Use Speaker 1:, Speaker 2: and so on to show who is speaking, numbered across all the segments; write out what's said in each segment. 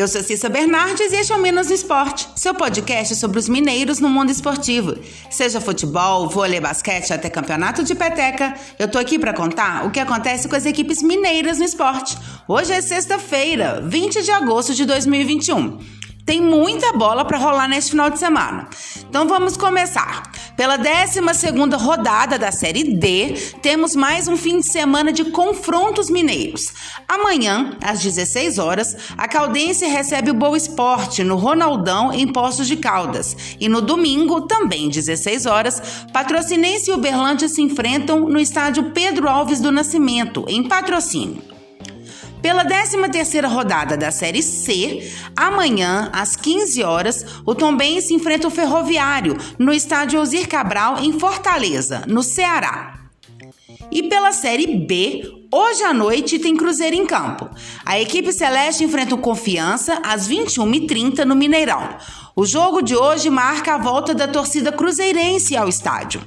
Speaker 1: Eu sou Cissa Bernardes e este é o Minas no Esporte, seu podcast sobre os mineiros no mundo esportivo. Seja futebol, vôlei, basquete até campeonato de peteca, eu tô aqui para contar o que acontece com as equipes mineiras no esporte. Hoje é sexta-feira, 20 de agosto de 2021. Tem muita bola para rolar neste final de semana. Então vamos começar. Pela 12 rodada da Série D, temos mais um fim de semana de confrontos mineiros. Amanhã, às 16 horas, a Caldense recebe o Boa Esporte no Ronaldão em Poços de Caldas. E no domingo, também 16 horas, Patrocinense e Uberlândia se enfrentam no estádio Pedro Alves do Nascimento, em patrocínio. Pela 13ª rodada da Série C, amanhã, às 15 horas, o Tombense enfrenta o Ferroviário no estádio Osir Cabral, em Fortaleza, no Ceará. E pela Série B, hoje à noite tem Cruzeiro em campo. A equipe celeste enfrenta o Confiança às 21h30 no Mineirão. O jogo de hoje marca a volta da torcida cruzeirense ao estádio.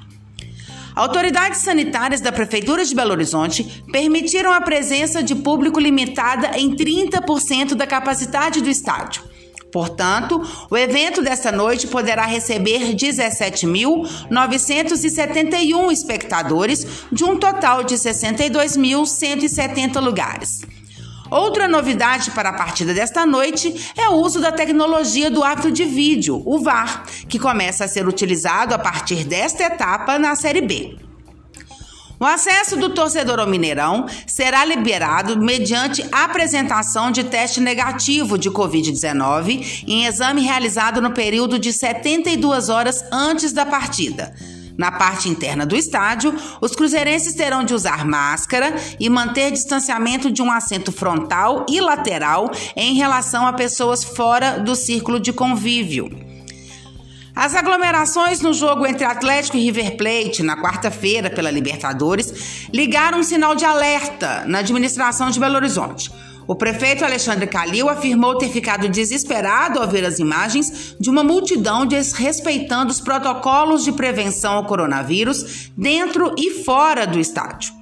Speaker 1: Autoridades sanitárias da Prefeitura de Belo Horizonte permitiram a presença de público limitada em 30% da capacidade do estádio. Portanto, o evento desta noite poderá receber 17.971 espectadores, de um total de 62.170 lugares. Outra novidade para a partida desta noite é o uso da tecnologia do árbitro de vídeo, o VAR, que começa a ser utilizado a partir desta etapa na Série B. O acesso do torcedor ao Mineirão será liberado mediante apresentação de teste negativo de Covid-19 em exame realizado no período de 72 horas antes da partida. Na parte interna do estádio, os cruzeirenses terão de usar máscara e manter distanciamento de um assento frontal e lateral em relação a pessoas fora do círculo de convívio. As aglomerações no jogo entre Atlético e River Plate na quarta-feira pela Libertadores ligaram um sinal de alerta na administração de Belo Horizonte. O prefeito Alexandre Calil afirmou ter ficado desesperado ao ver as imagens de uma multidão desrespeitando os protocolos de prevenção ao coronavírus dentro e fora do estádio.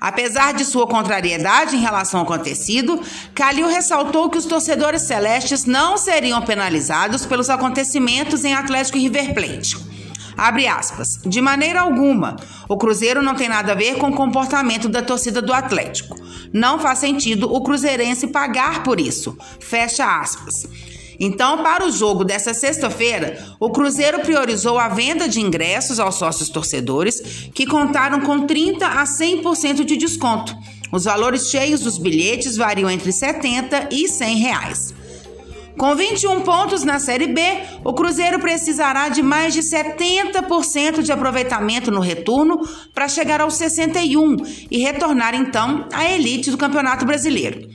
Speaker 1: Apesar de sua contrariedade em relação ao acontecido, Calil ressaltou que os torcedores celestes não seriam penalizados pelos acontecimentos em Atlético e River Plate. Abre aspas. De maneira alguma, o Cruzeiro não tem nada a ver com o comportamento da torcida do Atlético. Não faz sentido o cruzeirense pagar por isso. Fecha aspas. Então, para o jogo dessa sexta-feira, o Cruzeiro priorizou a venda de ingressos aos sócios torcedores, que contaram com 30 a 100% de desconto. Os valores cheios dos bilhetes variam entre 70 e 100 reais. Com 21 pontos na Série B, o Cruzeiro precisará de mais de 70% de aproveitamento no retorno para chegar aos 61 e retornar então à elite do Campeonato Brasileiro.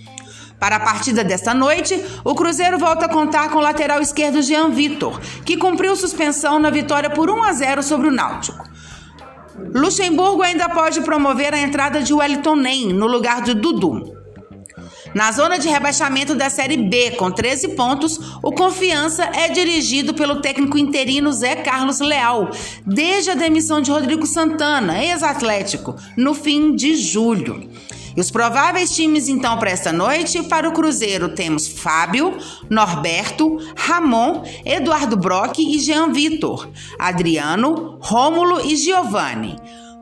Speaker 1: Para a partida desta noite, o Cruzeiro volta a contar com o lateral esquerdo Jean Vitor, que cumpriu suspensão na vitória por 1 a 0 sobre o Náutico. Luxemburgo ainda pode promover a entrada de Wellington Nem no lugar de Dudu. Na zona de rebaixamento da Série B, com 13 pontos, o Confiança é dirigido pelo técnico interino Zé Carlos Leal, desde a demissão de Rodrigo Santana, ex-atlético, no fim de julho. E os prováveis times, então, para esta noite, para o Cruzeiro temos Fábio, Norberto, Ramon, Eduardo Brock e Jean Vitor, Adriano, Rômulo e Giovanni.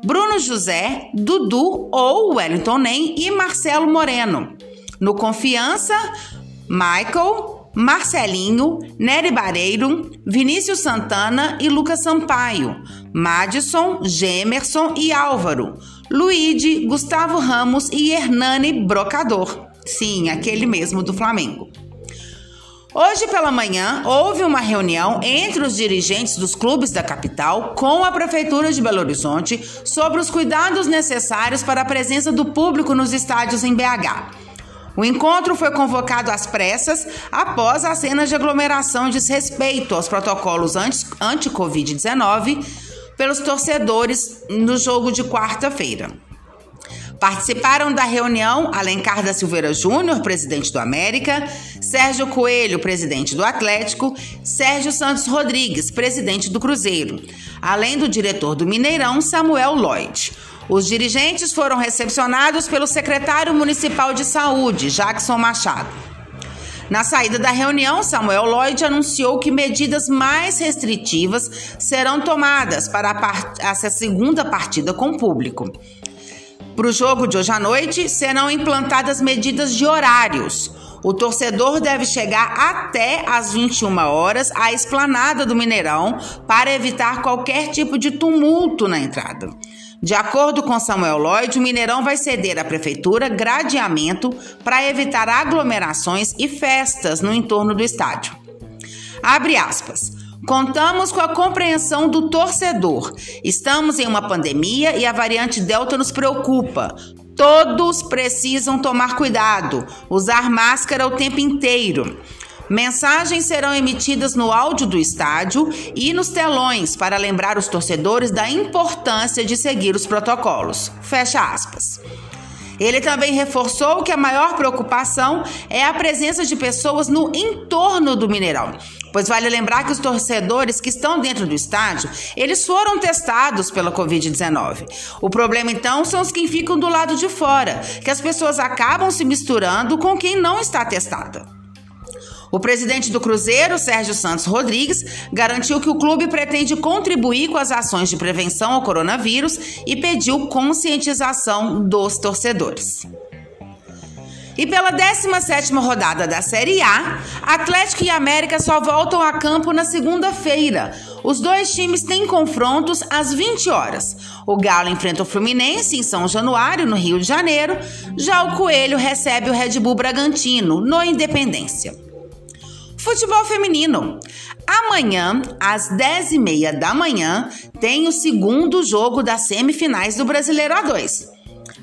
Speaker 1: Bruno José, Dudu ou Wellington Nem e Marcelo Moreno. No Confiança, Michael, Marcelinho, Nery Bareiro, Vinícius Santana e Lucas Sampaio, Madison, Gemerson e Álvaro, Luigi, Gustavo Ramos e Hernani Brocador. Sim, aquele mesmo do Flamengo. Hoje pela manhã, houve uma reunião entre os dirigentes dos clubes da capital com a Prefeitura de Belo Horizonte sobre os cuidados necessários para a presença do público nos estádios em BH. O encontro foi convocado às pressas após as cenas de aglomeração e desrespeito aos protocolos anti-Covid-19 pelos torcedores no jogo de quarta-feira. Participaram da reunião Alencar da Silveira Júnior, presidente do América, Sérgio Coelho, presidente do Atlético, Sérgio Santos Rodrigues, presidente do Cruzeiro, além do diretor do Mineirão, Samuel Lloyd. Os dirigentes foram recepcionados pelo secretário municipal de saúde, Jackson Machado. Na saída da reunião, Samuel Lloyd anunciou que medidas mais restritivas serão tomadas para a essa segunda partida com o público. Para o jogo de hoje à noite, serão implantadas medidas de horários. O torcedor deve chegar até às 21 horas à esplanada do Mineirão para evitar qualquer tipo de tumulto na entrada. De acordo com Samuel Lloyd, o Mineirão vai ceder à prefeitura gradeamento para evitar aglomerações e festas no entorno do estádio. Abre aspas. Contamos com a compreensão do torcedor. Estamos em uma pandemia e a variante Delta nos preocupa. Todos precisam tomar cuidado, usar máscara o tempo inteiro. Mensagens serão emitidas no áudio do estádio e nos telões para lembrar os torcedores da importância de seguir os protocolos. Fecha aspas. Ele também reforçou que a maior preocupação é a presença de pessoas no entorno do Mineirão, pois vale lembrar que os torcedores que estão dentro do estádio, eles foram testados pela COVID-19. O problema então são os que ficam do lado de fora, que as pessoas acabam se misturando com quem não está testado. O presidente do Cruzeiro, Sérgio Santos Rodrigues, garantiu que o clube pretende contribuir com as ações de prevenção ao coronavírus e pediu conscientização dos torcedores. E pela 17ª rodada da Série A, Atlético e América só voltam a campo na segunda-feira. Os dois times têm confrontos às 20 horas. O Galo enfrenta o Fluminense em São Januário, no Rio de Janeiro. Já o Coelho recebe o Red Bull Bragantino, no Independência. Futebol feminino. Amanhã, às 10h30 da manhã, tem o segundo jogo das semifinais do Brasileiro A2.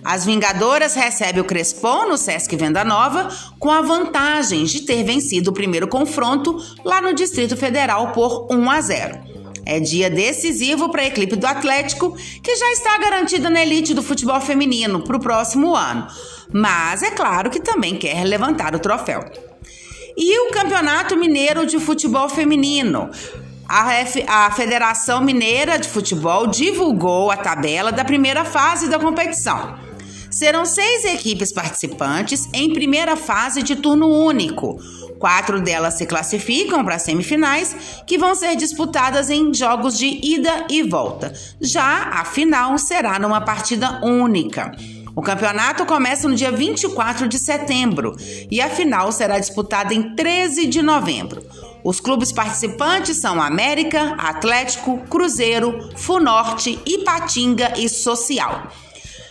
Speaker 1: As Vingadoras recebem o Crespon no Sesc Venda Nova com a vantagem de ter vencido o primeiro confronto lá no Distrito Federal por 1 a 0. É dia decisivo para a equipe do Atlético, que já está garantida na elite do futebol feminino para o próximo ano. Mas é claro que também quer levantar o troféu. E o Campeonato Mineiro de Futebol Feminino. A, F, a Federação Mineira de Futebol divulgou a tabela da primeira fase da competição. Serão seis equipes participantes em primeira fase de turno único. Quatro delas se classificam para as semifinais, que vão ser disputadas em jogos de ida e volta. Já a final será numa partida única. O campeonato começa no dia 24 de setembro e a final será disputada em 13 de novembro. Os clubes participantes são América, Atlético, Cruzeiro, Funorte, Ipatinga e Social.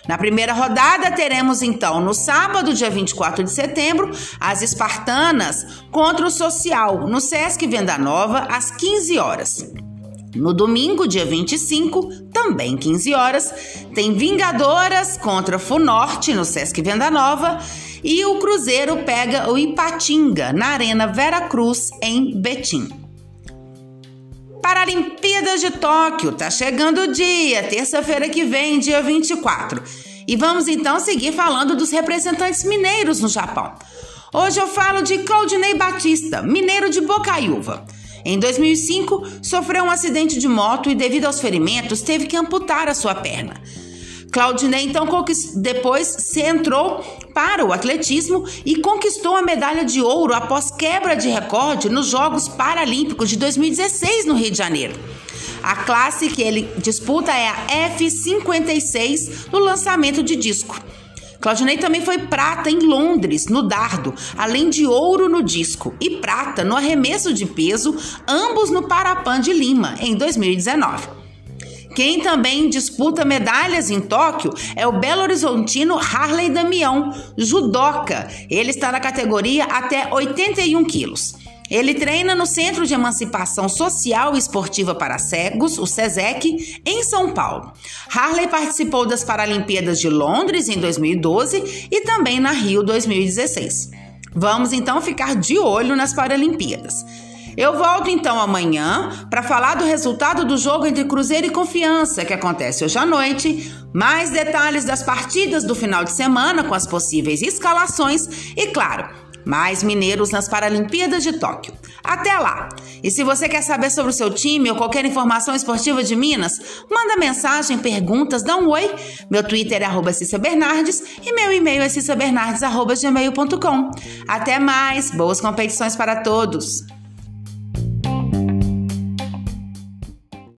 Speaker 1: Na primeira rodada, teremos então no sábado, dia 24 de setembro, as Espartanas contra o Social, no Sesc Venda Nova, às 15 horas. No domingo, dia 25, também 15 horas, tem Vingadoras contra Funorte no Sesc Venda Nova e o Cruzeiro pega o Ipatinga na Arena Vera Cruz em Betim. Paralimpíadas de Tóquio, tá chegando o dia, terça-feira que vem, dia 24. E vamos então seguir falando dos representantes mineiros no Japão. Hoje eu falo de Claudinei Batista, mineiro de Bocaiúva. Em 2005, sofreu um acidente de moto e, devido aos ferimentos, teve que amputar a sua perna. Claudinei então depois se entrou para o atletismo e conquistou a medalha de ouro após quebra de recorde nos Jogos Paralímpicos de 2016 no Rio de Janeiro. A classe que ele disputa é a F56 no lançamento de disco. Claudinei também foi prata em Londres, no dardo, além de ouro no disco e prata no arremesso de peso, ambos no Parapan de Lima, em 2019. Quem também disputa medalhas em Tóquio é o Belo Horizontino Harley Damião, judoca. Ele está na categoria até 81 quilos. Ele treina no Centro de Emancipação Social e Esportiva para Cegos, o SESEC, em São Paulo. Harley participou das Paralimpíadas de Londres em 2012 e também na Rio 2016. Vamos então ficar de olho nas Paralimpíadas. Eu volto então amanhã para falar do resultado do jogo entre Cruzeiro e Confiança, que acontece hoje à noite, mais detalhes das partidas do final de semana com as possíveis escalações e, claro, Mais mineiros nas Paralimpíadas de Tóquio. Até lá! E se você quer saber sobre o seu time ou qualquer informação esportiva de Minas, manda mensagem, perguntas, dá um oi. Meu Twitter é arroba Bernardes e meu e-mail é cissabernardes.gmail.com. Até mais! Boas competições para todos!